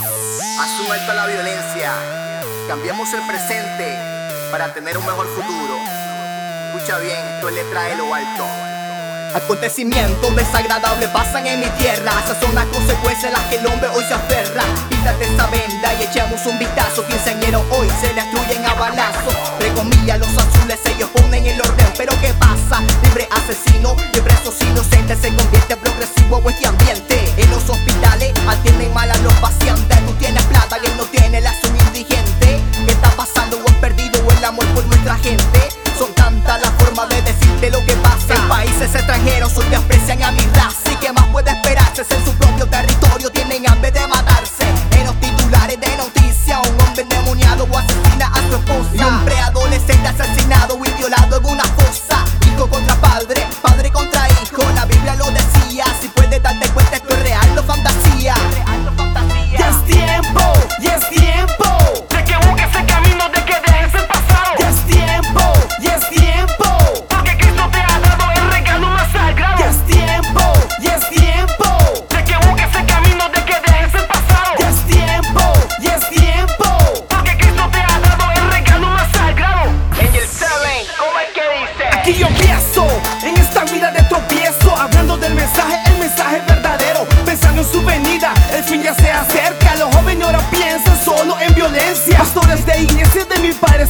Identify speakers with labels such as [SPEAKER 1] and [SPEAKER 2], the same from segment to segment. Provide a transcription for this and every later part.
[SPEAKER 1] Un alto la violencia. Cambiemos el presente para tener un mejor futuro. Escucha bien, esto es letra de lo alto.
[SPEAKER 2] Acontecimientos desagradables pasan en mi tierra Esas son las consecuencias las que el hombre hoy se aferra Quítate esa venda y echemos un vistazo Quinceañeros hoy se destruyen a balazo gente. Son tantas las formas de decirte lo que pasa. En países extranjeros hoy aprecian a mi raza. Y que más puede esperarse en su propio territorio Tienen hambre de matarse. En los titulares de noticias Un hombre endemoniado o asesina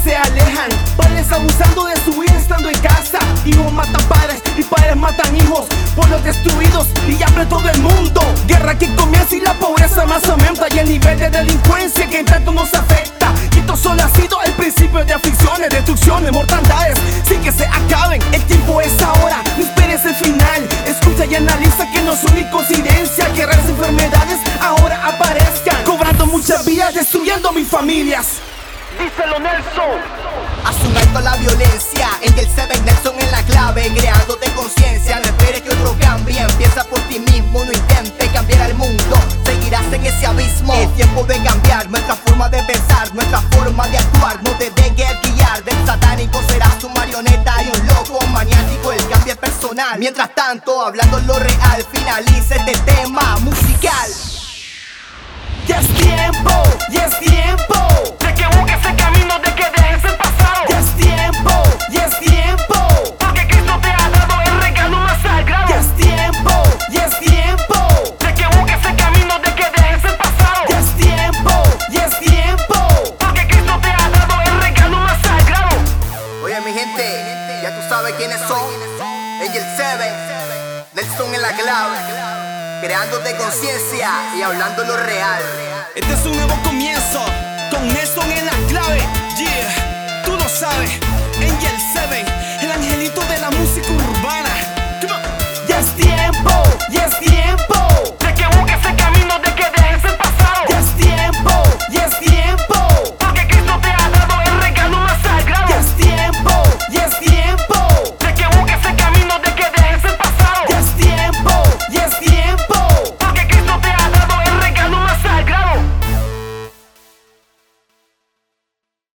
[SPEAKER 3] se alejan. Padres abusando de su hija estando en casa. Hijos matan padres y padres matan hijos. Pueblos destruidos y hambre todo el mundo. Guerra que comienza y la pobreza más aumenta. Y el nivel de delincuencia que en tanto nos afecta. Y esto solo ha sido el principio de aflicciones, destrucciones, mortandades. Sin que se acaben, el tiempo es ahora. No esperes el final, escucha y analiza que no son ni coincidencia Que raras enfermedades ahora aparezcan. Cobrando muchas vidas, destruyendo mis familias
[SPEAKER 4] Díselo Nelson.
[SPEAKER 2] Haz un alto a la violencia En el 7 Nelson en la clave Creándote conciencia. No esperes que otro cambie Empieza por ti mismo No intentes cambiar al mundo. Seguirás en ese abismo. Es tiempo de cambiar Nuestra forma de pensar Nuestra forma de actuar. No te dejes guiar Del satánico serás un marioneta Y un loco maniático El cambio es personal. Mientras tanto Hablando lo real Finaliza este tema musical.
[SPEAKER 3] Ya es tiempo, ya es tiempo
[SPEAKER 1] Nelson en la clave. Creándote conciencia y hablando lo real.
[SPEAKER 3] Este es un nuevo comienzo Con Nelson en la clave Yeah, tú lo sabes Angel 7 El angelito de la música urbana. Ya es tiempo, ya es tiempo